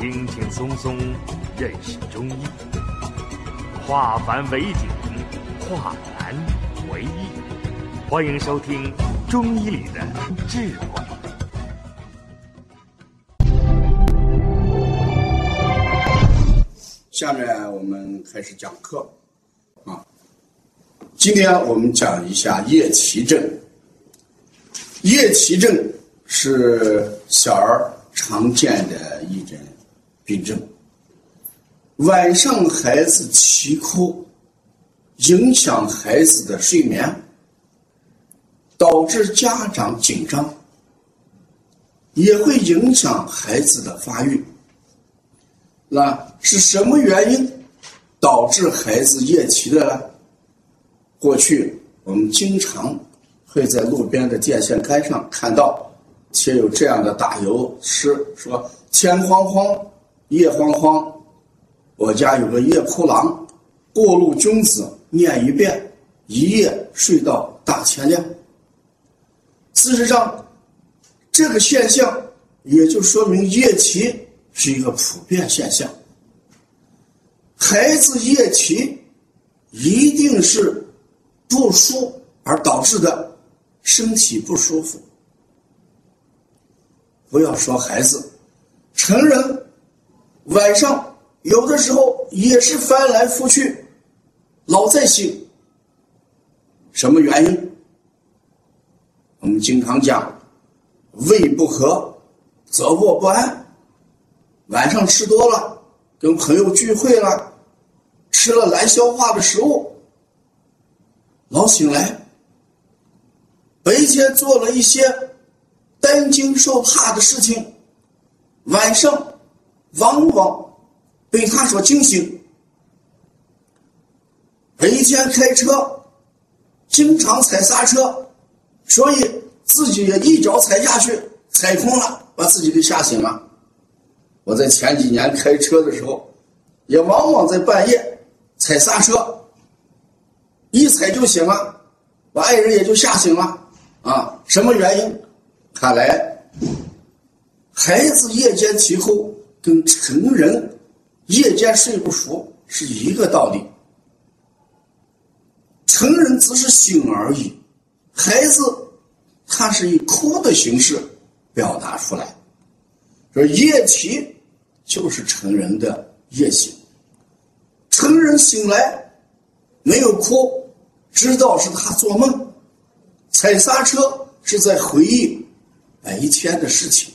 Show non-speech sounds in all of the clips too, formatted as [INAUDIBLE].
轻轻松松认识中医，化繁为简，化难为易。欢迎收听《中医里的智慧》。下面我们开始讲课啊。今天我们讲一下夜骑症。夜骑症是小儿常见的一种病症。晚上孩子啼哭，影响孩子的睡眠，导致家长紧张，也会影响孩子的发育。那是什么原因导致孩子夜啼的呢？过去我们经常会在路边的电线杆上看到贴有这样的打油诗，说“天慌慌，夜慌慌，我家有个夜哭郎，过路君子念一遍，一夜睡到大天亮。”事实上，这个现象也就说明夜啼。是一个普遍现象。孩子夜啼一定是不舒而导致的身体不舒服。不要说孩子，成人晚上有的时候也是翻来覆去，老在醒。什么原因？我们经常讲，胃不和则卧不安。晚上吃多了，跟朋友聚会了，吃了难消化的食物，老醒来。白天做了一些担惊受怕的事情，晚上往往被他所惊醒。白天开车经常踩刹车，所以自己也一脚踩下去，踩空了，把自己给吓醒了。我在前几年开车的时候，也往往在半夜踩刹车，一踩就醒了，把爱人也就吓醒了。啊，什么原因？看来孩子夜间啼哭跟成人夜间睡不熟是一个道理。成人只是醒而已，孩子他是以哭的形式表达出来，说夜啼。就是成人的夜醒，成人醒来没有哭，知道是他做梦，踩刹车是在回忆白天的事情。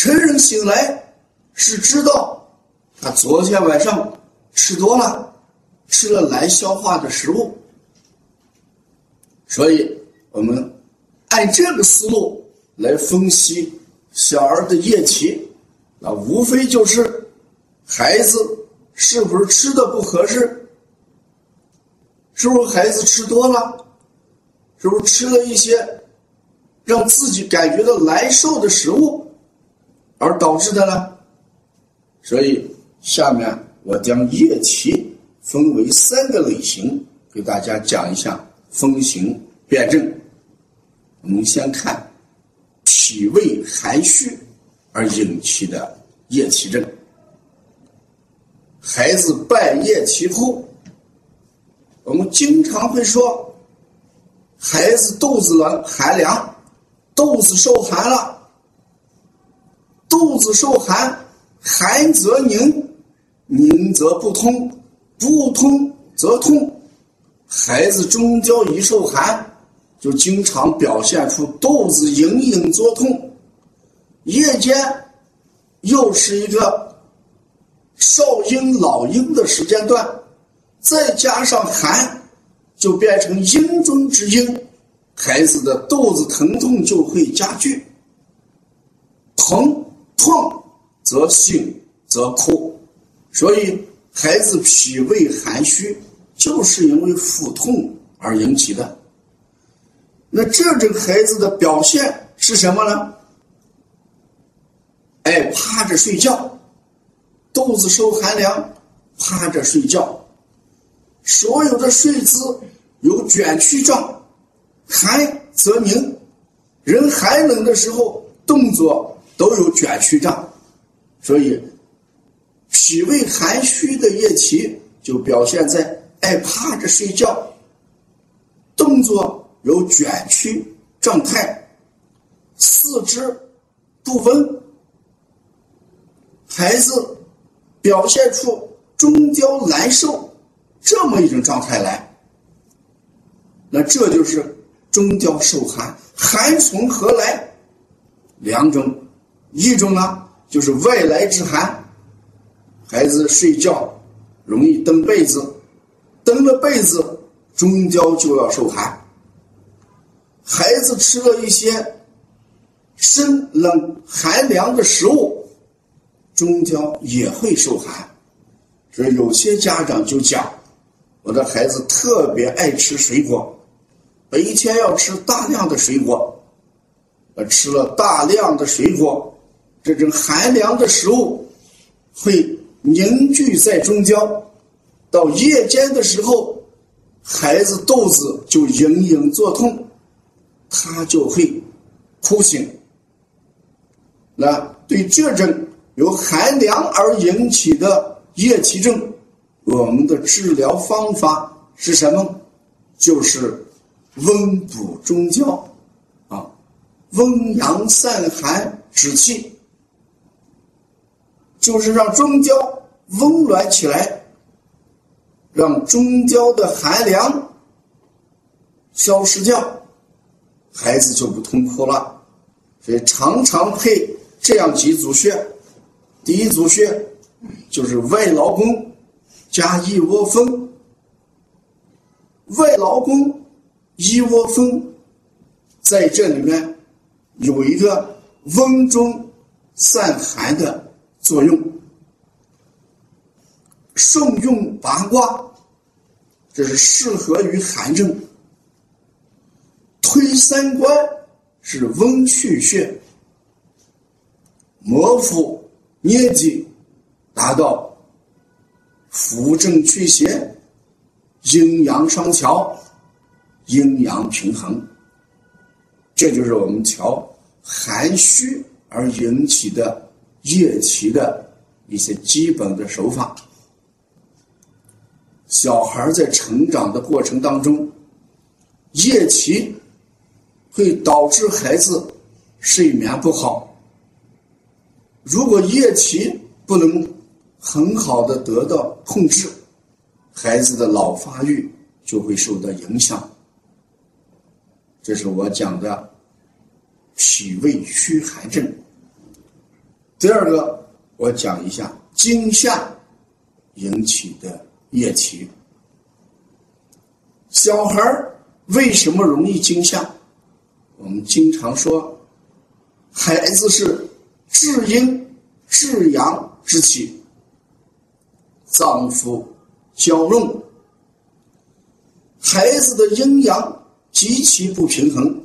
成人醒来是知道他昨天晚上吃多了，吃了难消化的食物，所以我们按这个思路来分析小儿的夜啼。那无非就是孩子是不是吃的不合适，是不是孩子吃多了，是不是吃了一些让自己感觉到难受的食物？而导致的呢？所以下面我将夜啼分为三个类型，给大家讲一下风型辨证。我们先看脾胃寒虚。而引起的夜啼症，孩子半夜啼哭，我们经常会说，孩子肚子冷寒凉，肚子受寒了，肚子受寒，寒则凝，凝则不通，不通则痛，孩子中焦一受寒，就经常表现出肚子隐隐作痛。夜间又是一个少阴老阴的时间段，再加上寒，就变成阴中之阴，孩子的肚子疼痛就会加剧。疼痛则醒则哭，所以孩子脾胃寒虚就是因为腹痛而引起的。那这种孩子的表现是什么呢？哎趴着睡觉，肚子受寒凉，趴着睡觉，所有的睡姿有卷曲状，寒则凝，人寒冷的时候动作都有卷曲状，所以脾胃寒虚的夜啼就表现在爱趴着睡觉，动作有卷曲状态，四肢不温，孩子表现出中焦难受这么一种状态来，那这就是中焦受寒，寒从何来？两种，一种呢就是外来之寒，孩子睡觉容易蹬被子，蹬了被子中焦就要受寒。孩子吃了一些生冷寒凉的食物，中焦也会受寒。所以有些家长就讲，我的孩子特别爱吃水果，每一天要吃大量的水果。呃，吃了大量的水果，这种寒凉的食物会凝聚在中焦，到夜间的时候，孩子肚子就隐隐作痛，他就会哭醒。那对这种由寒凉而引起的夜啼症，我们的治疗方法是什么？就是温补中焦啊。温阳散寒止气，就是让中焦温暖起来，让中焦的寒凉消失掉，孩子就不痛哭了。所以常常配这样几组穴：第一组穴就是外劳宫加一窝蜂，外劳宫一窝蜂在这里面。有一个温中散寒的作用，慎用八卦，这是适合于寒症。推三关是温去血，摩腹捏脊，达到扶正祛邪、阴阳双调、阴阳平衡。这就是我们调。寒虚而引起的夜啼的一些基本的手法。小孩在成长的过程当中，夜啼会导致孩子睡眠不好。如果夜啼不能很好的得到控制，孩子的脑发育就会受到影响。这是我讲的。脾胃虚寒症。第二个，我讲一下惊吓引起的夜啼。小孩为什么容易惊吓？我们经常说，孩子是至阴至阳之气，脏腑交融，孩子的阴阳极其不平衡。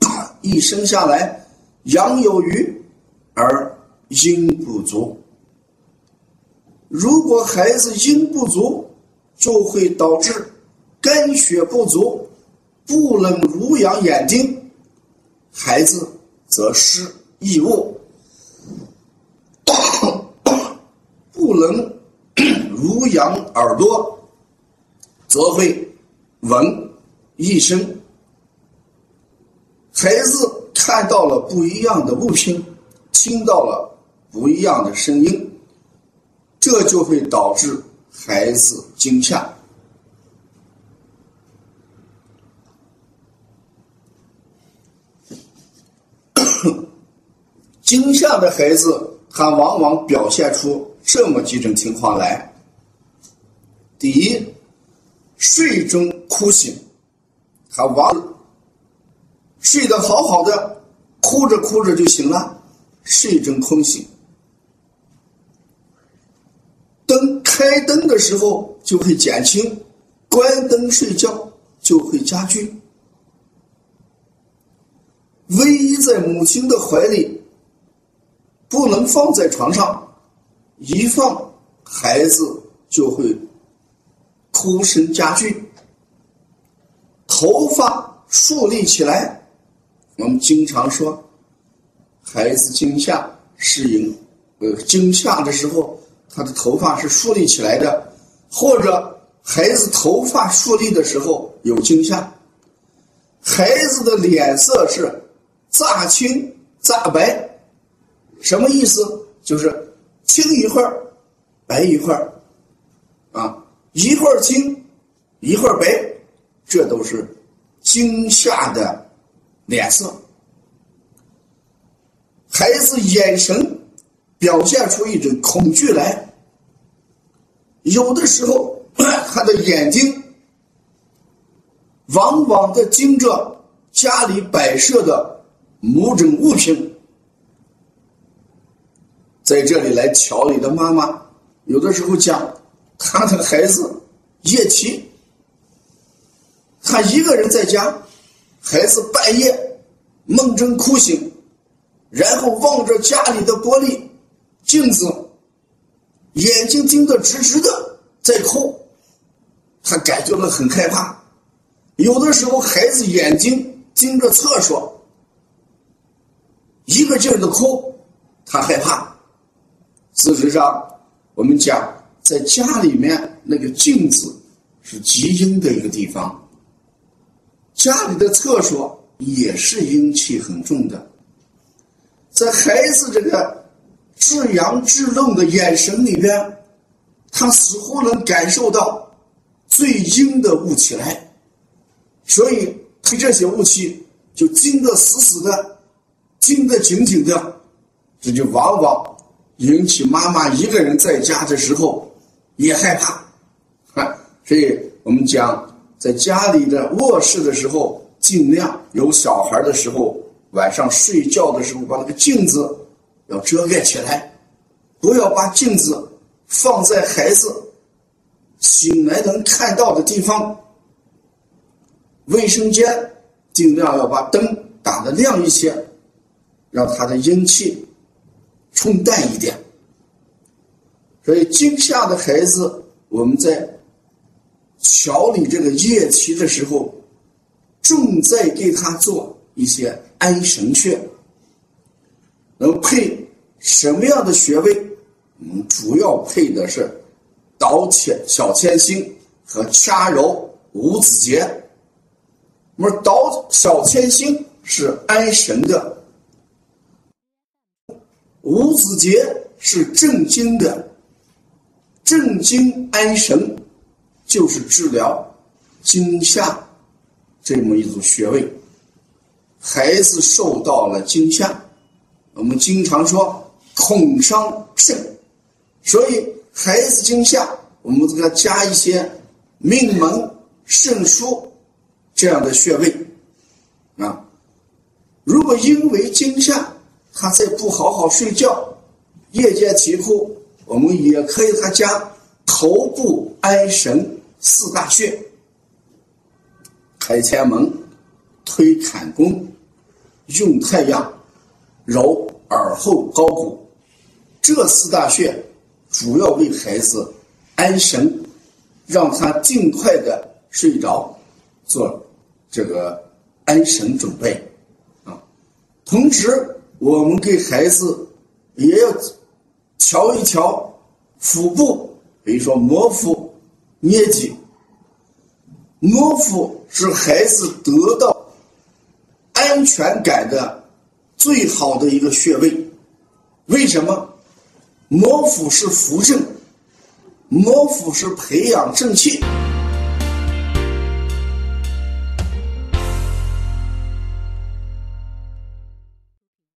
[COUGHS] 一生下来，阳有余而阴不足。如果孩子阴不足，就会导致肝血不足，不能濡养眼睛，孩子则失异物；[COUGHS] 不能濡养耳朵，则会闻一声。孩子看到了不一样的物品，听到了不一样的声音，这就会导致孩子惊吓。[COUGHS] 惊吓的孩子，他往往表现出这么几种情况来：第一，睡中哭醒，他往。睡得好好的，哭着哭着就醒了，睡中空醒。灯开灯的时候就会减轻，关灯睡觉就会加剧。偎依在母亲的怀里，不能放在床上，一放孩子就会哭声加剧，头发竖立起来。我们经常说，孩子惊吓适应呃惊吓的时候，他的头发是竖立起来的，或者孩子头发竖立的时候有惊吓，孩子的脸色是乍青乍白，什么意思？就是青一会儿，白一会儿，啊，一会儿青，一会儿白，这都是惊吓的脸色。孩子眼神表现出一种恐惧来，有的时候 [CLEARS THROAT] 他的眼睛往往的盯着家里摆设的某种物品，在这里来调理的妈妈，有的时候讲他的孩子夜骑，他一个人在家，孩子半夜梦中哭醒。然后望着家里的玻璃镜子，眼睛盯得直直的，在哭，他感觉到很害怕。有的时候，孩子眼睛盯着厕所，一个劲儿的哭，他害怕。事实上，我们讲在家里面那个镜子是极阴的一个地方，家里的厕所也是阴气很重的。在孩子这个至阳至愣的眼神里边，他似乎能感受到最阴的雾气来，所以对这些雾气就盯得死死的，盯得紧紧的，这就往往引起妈妈一个人在家的时候也害怕啊。所以我们讲，在家里的卧室的时候，尽量有小孩的时候。晚上睡觉的时候，把那个镜子要遮盖起来，不要把镜子放在孩子醒来能看到的地方。卫生间尽量要把灯打得亮一些，让他的阴气冲淡一点。所以惊吓的孩子，我们在调理这个夜啼的时候，重在给他做一些。安神穴能配什么样的穴位？我们，主要配的是导千小千星和掐揉五子节。那么导小千星是安神的，五子节是镇惊的。镇惊安神就是治疗惊吓这么一组穴位。孩子受到了惊吓，我们经常说恐伤肾，所以孩子惊吓，我们给他加一些命门、肾腧这样的穴位啊。如果因为惊吓，他再不好好睡觉，夜间啼哭，我们也可以他加头部安神四大穴：开天门、推坎宫。用太阳揉耳后高骨，这四大穴主要为孩子安神，让他尽快的睡着，做这个安神准备啊。同时，我们给孩子也要瞧一瞧腹部，比如说摩腹、捏脊。摩腹是孩子得到。安全感的最好的一个穴位，为什么？摩腹是扶正，摩腹是培养正气。